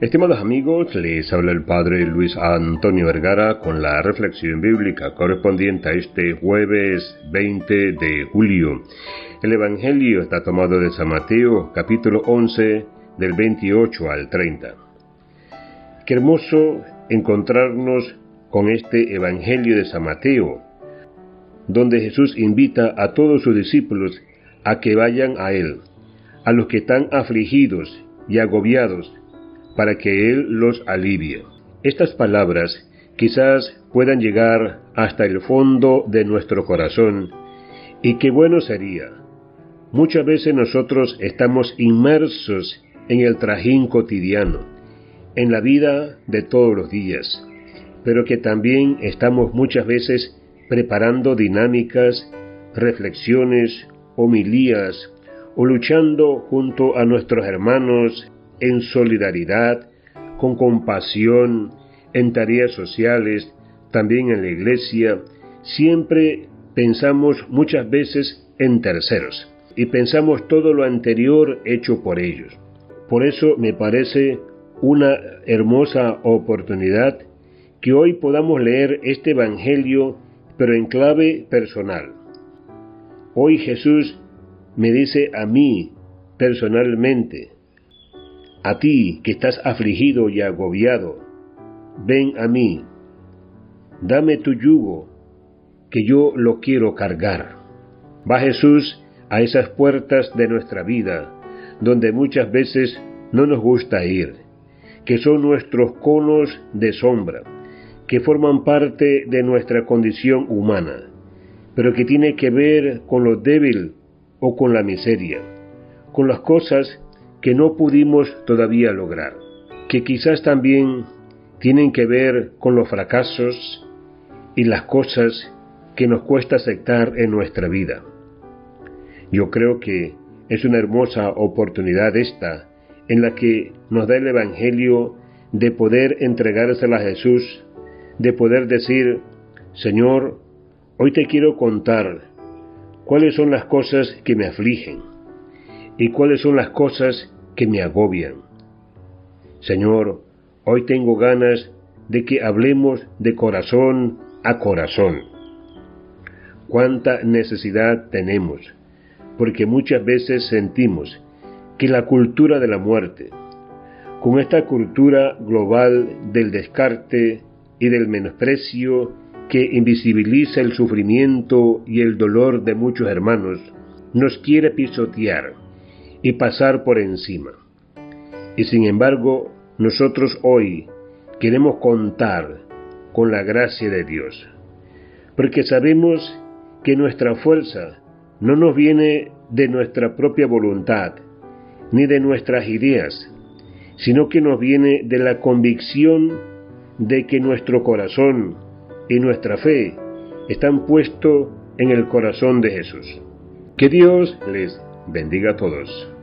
Estimados amigos, les habla el Padre Luis Antonio Vergara con la reflexión bíblica correspondiente a este jueves 20 de julio. El Evangelio está tomado de San Mateo, capítulo 11, del 28 al 30. Qué hermoso encontrarnos con este Evangelio de San Mateo, donde Jesús invita a todos sus discípulos a que vayan a Él, a los que están afligidos y agobiados, para que Él los alivie. Estas palabras quizás puedan llegar hasta el fondo de nuestro corazón y qué bueno sería. Muchas veces nosotros estamos inmersos en el trajín cotidiano, en la vida de todos los días, pero que también estamos muchas veces preparando dinámicas, reflexiones, homilías o luchando junto a nuestros hermanos en solidaridad, con compasión, en tareas sociales, también en la iglesia, siempre pensamos muchas veces en terceros y pensamos todo lo anterior hecho por ellos. Por eso me parece una hermosa oportunidad que hoy podamos leer este Evangelio pero en clave personal. Hoy Jesús me dice a mí personalmente, a ti que estás afligido y agobiado, ven a mí, dame tu yugo, que yo lo quiero cargar. Va Jesús a esas puertas de nuestra vida, donde muchas veces no nos gusta ir, que son nuestros conos de sombra, que forman parte de nuestra condición humana, pero que tiene que ver con lo débil o con la miseria, con las cosas que no pudimos todavía lograr, que quizás también tienen que ver con los fracasos y las cosas que nos cuesta aceptar en nuestra vida. Yo creo que es una hermosa oportunidad esta en la que nos da el Evangelio de poder entregársela a Jesús, de poder decir, Señor, hoy te quiero contar cuáles son las cosas que me afligen y cuáles son las cosas que me agobian. Señor, hoy tengo ganas de que hablemos de corazón a corazón. Cuánta necesidad tenemos, porque muchas veces sentimos que la cultura de la muerte, con esta cultura global del descarte y del menosprecio que invisibiliza el sufrimiento y el dolor de muchos hermanos, nos quiere pisotear y pasar por encima. Y sin embargo, nosotros hoy queremos contar con la gracia de Dios, porque sabemos que nuestra fuerza no nos viene de nuestra propia voluntad, ni de nuestras ideas, sino que nos viene de la convicción de que nuestro corazón y nuestra fe están puestos en el corazón de Jesús. Que Dios les bendiga a todos.